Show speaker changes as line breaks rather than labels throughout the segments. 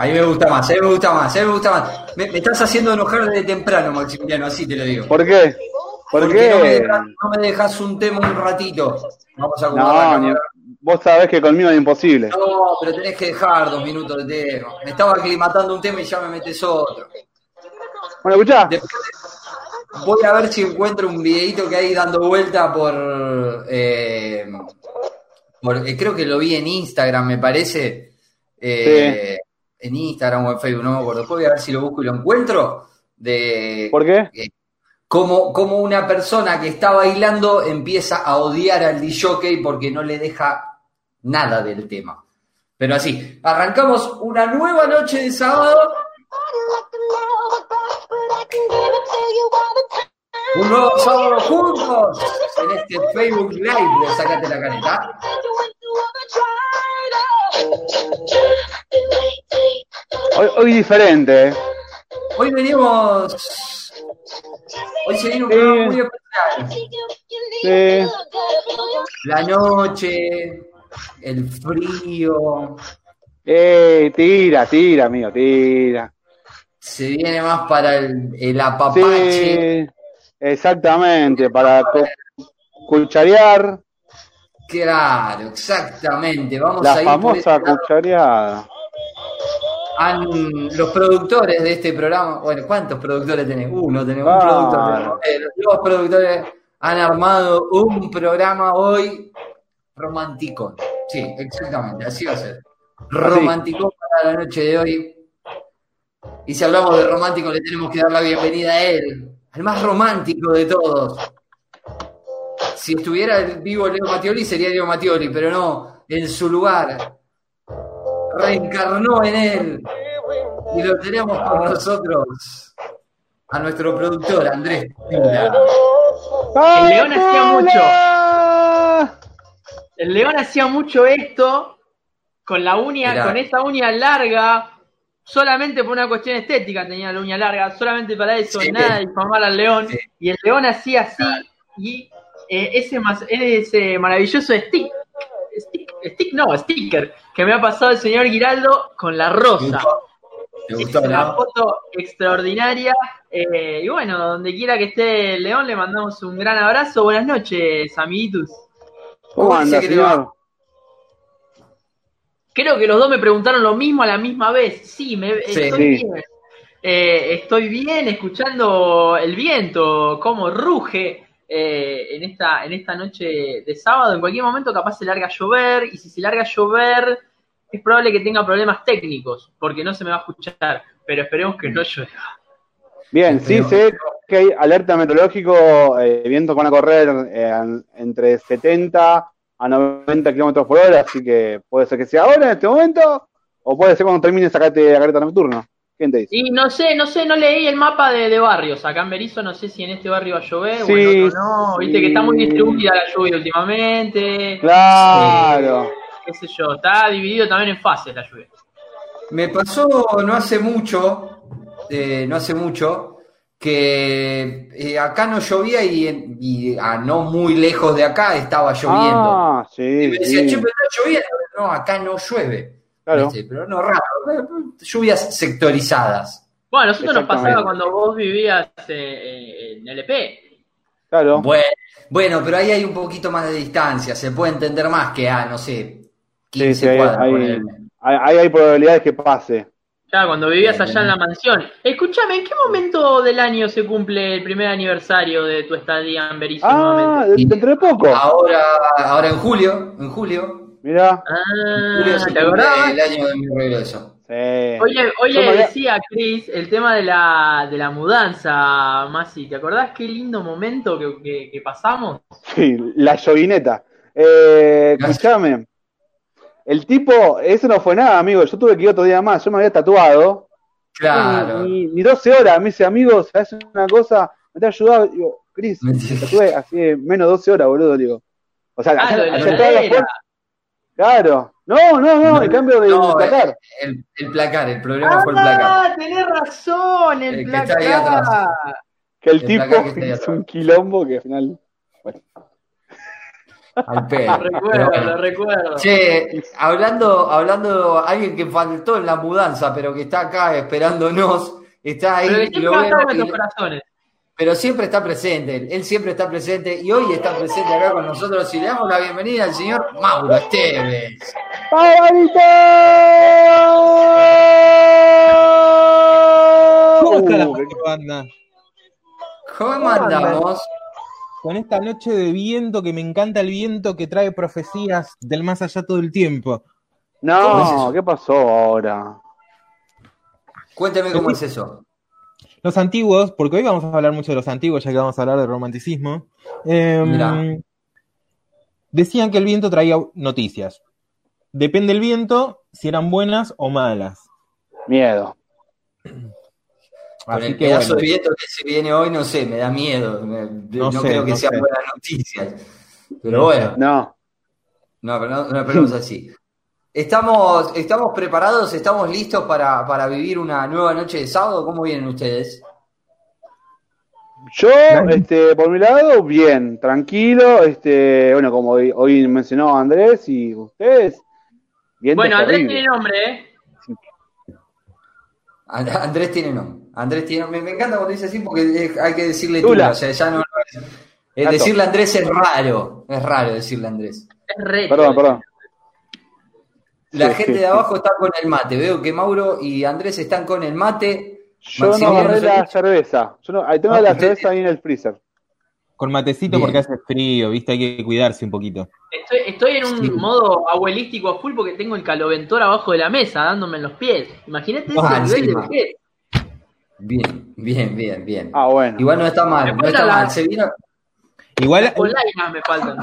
A mí me gusta más, a mí me gusta más, a mí me gusta más. Me, me estás haciendo enojar desde temprano, Maximiliano, así te lo digo.
¿Por qué? ¿Por
Porque
qué?
no me, dejas, no me dejas un tema un ratito. Vamos a
No,
acomodar
ni- vos sabés que conmigo es imposible.
No, pero tenés que dejar dos minutos de tema. Me estaba aclimatando un tema y ya me metes otro.
Bueno, escuchá.
Después voy a ver si encuentro un videito que hay dando vuelta por, eh, por- eh, creo que lo vi en Instagram, me parece. Eh, En Instagram o en Facebook, no me acuerdo. Después voy a ver si lo busco y lo encuentro. De
¿Por qué?
cómo, cómo una persona que está bailando empieza a odiar al DJ porque no le deja nada del tema. Pero así, arrancamos una nueva noche de sábado. Un nuevo sábado juntos en este Facebook Live de Sácate la Caneta.
Hoy, hoy diferente.
Hoy venimos. Hoy se viene un programa muy especial.
Sí.
La noche, el frío.
Eh, tira, tira, amigo, tira.
Se viene más para el, el apapache.
Sí, exactamente, para cucharear,
Claro, exactamente. Vamos
la
a ir por
famosa
ese lado.
cuchareada.
Han- los productores de este programa, bueno, ¿cuántos productores tenés? Uno, tenemos un productor. Eh, los dos productores han armado un programa hoy romántico. Sí, exactamente, así va a ser. Romántico para la noche de hoy. Y si hablamos de romántico, le tenemos que dar la bienvenida a él, al más romántico de todos. Si estuviera vivo Leo Mattioli, sería Leo Mattioli, pero no, en su lugar. Reencarnó en él. Y lo tenemos con nosotros a nuestro productor, Andrés.
El León hacía mucho. El León hacía mucho esto con la uña,
Mirá.
con esa uña larga, solamente por una cuestión estética tenía la uña larga, solamente para eso,
Sí.
nada de difamar al León.
Sí.
Y el León hacía así, y eh, ese, ese maravilloso stick, stick, no, sticker, que me ha pasado el señor Giraldo con la rosa.
¿Te
Es
gustó,
una
no?
foto extraordinaria. eh, y bueno, donde quiera que esté León, le mandamos un gran abrazo. Buenas noches, amiguitos.
¿Cómo
¿Cómo
anda,
que
señor?
Creo que los dos me preguntaron lo mismo a la misma vez. Sí, me,
Sí.
estoy
Sí.
bien. Eh, estoy bien escuchando el viento, cómo ruge eh, en, esta, en esta noche de sábado. En cualquier momento capaz se larga a llover y si se larga a llover es probable que tenga problemas técnicos porque no se me va a escuchar. Pero esperemos que no llueva.
Bien, sí sé que hay alerta meteorológico, eh, vientos van a correr eh, en- entre 70 a 90 kilómetros por hora, así que puede ser que sea ahora, en este momento, o puede ser cuando termine sacate la careta nocturna.
Y no sé, no sé, no leí el mapa de, de barrios. Acá en Berizo no sé si en este barrio va a llover
Sí,
o en otro no. Viste que está muy distribuida la lluvia últimamente.
Claro.
qué sé yo, está dividido también en fases la lluvia.
Me pasó no hace mucho, eh, no hace mucho, que eh, acá no llovía y, y a no muy lejos de acá estaba lloviendo.
Ah,
y
sí,
me decía,
sí.
che, pero está lloviendo. No, acá no llueve.
Claro.
¿Viste? Pero no raro, lluvias sectorizadas.
Bueno, a nosotros nos pasaba cuando vos vivías eh, en LP.
Claro.
Bueno, bueno, pero ahí hay un poquito más de distancia, se puede entender más que a, no sé, 15
Sí, sí, hay,
cuadras.
hay,
ponele.
hay- hay probabilidades que pase.
Ya, cuando vivías
Bien,
allá en la mansión. Escúchame, ¿en qué momento del año se cumple el primer aniversario de tu estadía en Berizo
Ah, dentro de poco.
Ahora, ahora en julio, en julio,
Mira.
Ah, ¿te acordabas?
el año de mi regreso.
Sí.
Oye,
me había-
decía a Chris el tema de la, de la mudanza, Masi. ¿Te acordás qué lindo momento que, que- que pasamos?
Sí, la llovineta. Eh, escuchame. El tipo, eso no fue nada, amigo. Yo tuve que ir otro día más. Yo me había tatuado.
Claro.
Ni, ni 12 horas. Me dice, amigo, ¿sabes una cosa? ¿Me te ha ayudado? Digo, Cris, me tatué así menos 12 horas, boludo. Digo. O sea,
Ah, de la
Claro. No, no, no, el cambio de
No,
placar.
El, el placar, el problema fue el placar.
Ah, tenés razón, el,
El que
placar.
está ahí atrás.
Que el,
el
tipo
placar que está ahí
hizo
atrás.
un quilombo que al final. Bueno.
Al pedo.
Lo recuerdo,
bueno.
lo recuerdo.
Che, hablando, hablando, alguien que faltó en la mudanza, pero que está acá esperándonos, está ahí,
Pero
lo
va a
veo y-
corazones.
Pero siempre está presente, él, él siempre está presente y hoy está presente acá con nosotros y le damos la bienvenida al señor Mauro Esteves.
¿Cómo está la
Uh,
banda?
¿Cómo andamos?
Con esta noche de viento que me encanta el viento que trae profecías del más allá todo el tiempo.
No, ¿qué pasó ahora?
Cuénteme cómo es eso.
Los antiguos, porque hoy vamos a hablar mucho de los antiguos, ya que vamos a hablar de romanticismo, eh,
Mirá.
decían que el viento traía noticias. Depende del viento si eran buenas o malas.
Miedo.
Con
Así
el
que
pedazo
bueno,
de viento que se viene hoy, no sé, me da miedo. me- no
No sé,
creo que
no
sean
sé.
buenas noticias. Pero bueno,
No.
no, pero no, no así. Estamos, estamos preparados, estamos listos para, para vivir una nueva noche de sábado. ¿Cómo vienen ustedes?
Yo, este, por mi lado, bien, tranquilo, este, bueno, como hoy, hoy mencionó Andrés y ustedes, bien
Bueno, Andrés tiene nombre, ¿eh?
And- Andrés tiene nombre. Andrés tiene me, me encanta cuando dice así porque hay que decirle
Tula.
Tula. O sea, ya no, es- eh, decirle Andrés es raro. Es raro decirle Andrés.
Es re.
Perdón, perdón.
La gente de abajo está con el mate. Veo que Mauro y Andrés están con el mate.
Yo no
Maximiliano
agarré la cerveza. Yo no, tengo
Ah,
la cerveza ahí en el freezer.
con matecito
Bien.
porque hace frío, ¿viste? Hay que cuidarse un poquito.
Estoy, estoy en un
Sí.
modo abuelístico a full porque tengo el caloventor abajo de la mesa dándome en los pies. Imagínate ese
Ah,
nivel
encima.
de pies.
Bien, bien, bien, bien.
Ah, bueno.
Igual no está mal,
Me
no está
la-
mal. Se vino,
Igual
Las me faltan.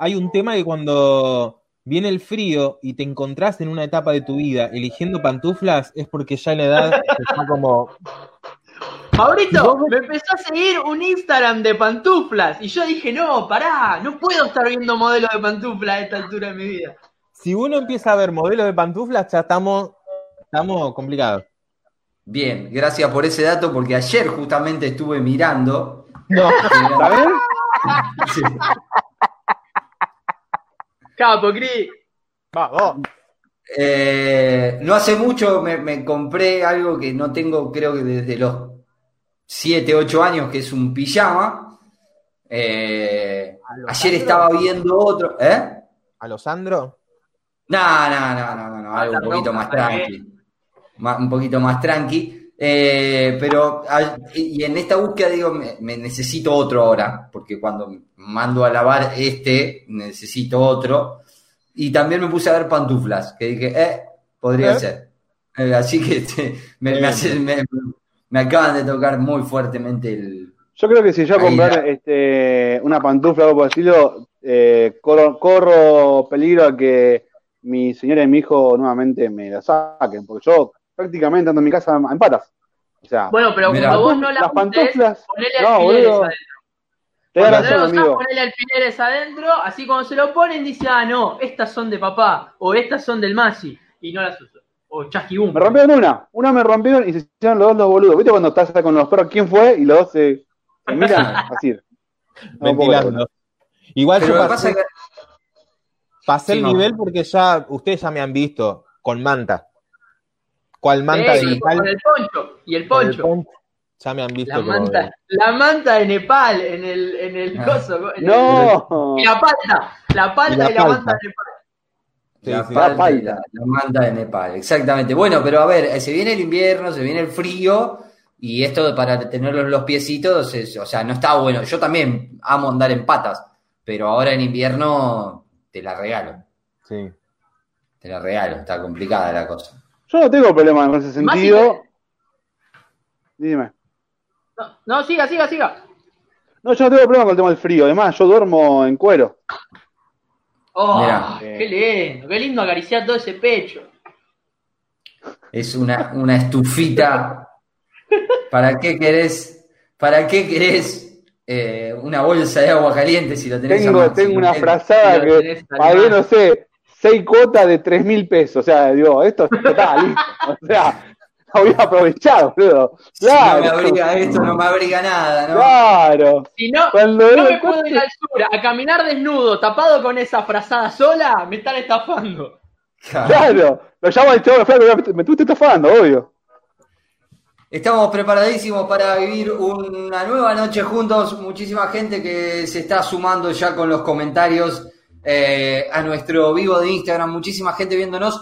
hay un tema que cuando viene el frío y te encontrás en una etapa de tu vida eligiendo pantuflas es porque ya la edad está como
Maurito, me empezó a seguir un Instagram de pantuflas y yo dije, no, pará, no puedo estar viendo modelos de pantuflas a esta altura de mi vida.
si uno empieza a ver modelos de pantuflas ya estamos estamos complicados.
bien, gracias por ese dato porque ayer justamente estuve mirando.
¿Está bien?
Sí.
Capo, Cris.
Vamos.
Eh, no hace mucho me, me compré algo que no tengo, creo que desde los 7, 8 años, que es un pijama. Eh, ayer estaba viendo otro. ¿Eh?
¿A los Sandro?
No, no, no, no, no, no, algo un poquito más tranqui. Un poquito más tranqui. Eh, pero, a- y en esta búsqueda digo, me, me necesito otro ahora, porque cuando mando a lavar este, necesito otro. Y también me puse a ver pantuflas, que dije, eh, podría
¿Eh?
ser. Eh, así que este, me, me
Bien.
hace- me- me acaban de tocar muy fuertemente el...
Yo creo que si yo comprar este, una pantufla o algo por estilo, eh, corro, corro peligro a que mi señora y mi hijo nuevamente me la saquen, porque yo prácticamente ando en mi casa en patas. O sea,
Bueno, pero
Mirá.
cuando vos no la
las
uses,
pantuflas.
ponele
No,
alfileres
boludo.
adentro. Cuando no
razón,
lo usás,
amigo.
ponele alfileres adentro, así cuando se lo ponen dice, ah, no, estas son de papá, o estas son del Masi, y no las uso. O Chasqui Boom.
Me rompieron una, una me rompieron y se hicieron los dos los boludos. ¿Viste cuando estás con los perros quién fue? Y los dos se, se miran así. No
ventilando. Igual
Pero
yo
lo que
pasé,
pasa es que...
pasé
Sí,
el
no.
nivel porque ya ustedes ya me han visto con manta. ¿Cuál manta
Sí,
de Nepal?
con el poncho, y el
Con el
poncho.
Ya me han visto
La
como-
manta, la manta de Nepal en el, en el
Ah.
coso. en el-
No,
y la palta, la palta
Y
y
la
manta de Nepal.
Sí,
la,
sí.
palta
La
manta de Nepal, exactamente. Bueno, pero a ver, eh, se viene el invierno, se viene el frío, y esto para tenerlos los piecitos, es- o sea, no está bueno. Yo también amo andar en patas, pero ahora en invierno te la regalo,
Sí.
te la regalo, está complicada la cosa.
Yo no tengo problema en ese sentido. Dime.
No, no, siga, siga, siga.
No, yo no tengo problema con el tema del frío. Además, yo duermo en cuero.
Oh,
Mirá.
qué lindo, qué lindo acariciar todo ese pecho.
Es una, una estufita. ¿Para qué querés? ¿Para qué querés eh, una bolsa de agua caliente si lo tenés a
Tengo,
mano?
tengo una frazada que pagué,
mano.
no sé, seis cuotas de tres mil pesos. O sea, digo, esto está listo. O sea, voy a aprovechar, boludo.
Si no
Claro.
me abriga esto, no me abriga nada, ¿no?
Claro.
Si no,
Cuando
no me
el
puedo ir al sur a caminar desnudo, tapado con esa frazada sola, me están estafando.
Claro. Lo llamo al chavo, flaco, me, me estuviste estafando, obvio.
Estamos preparadísimos para vivir una nueva noche juntos. Muchísima gente que se está sumando ya con los comentarios eh, a nuestro vivo de Instagram. Muchísima gente viéndonos.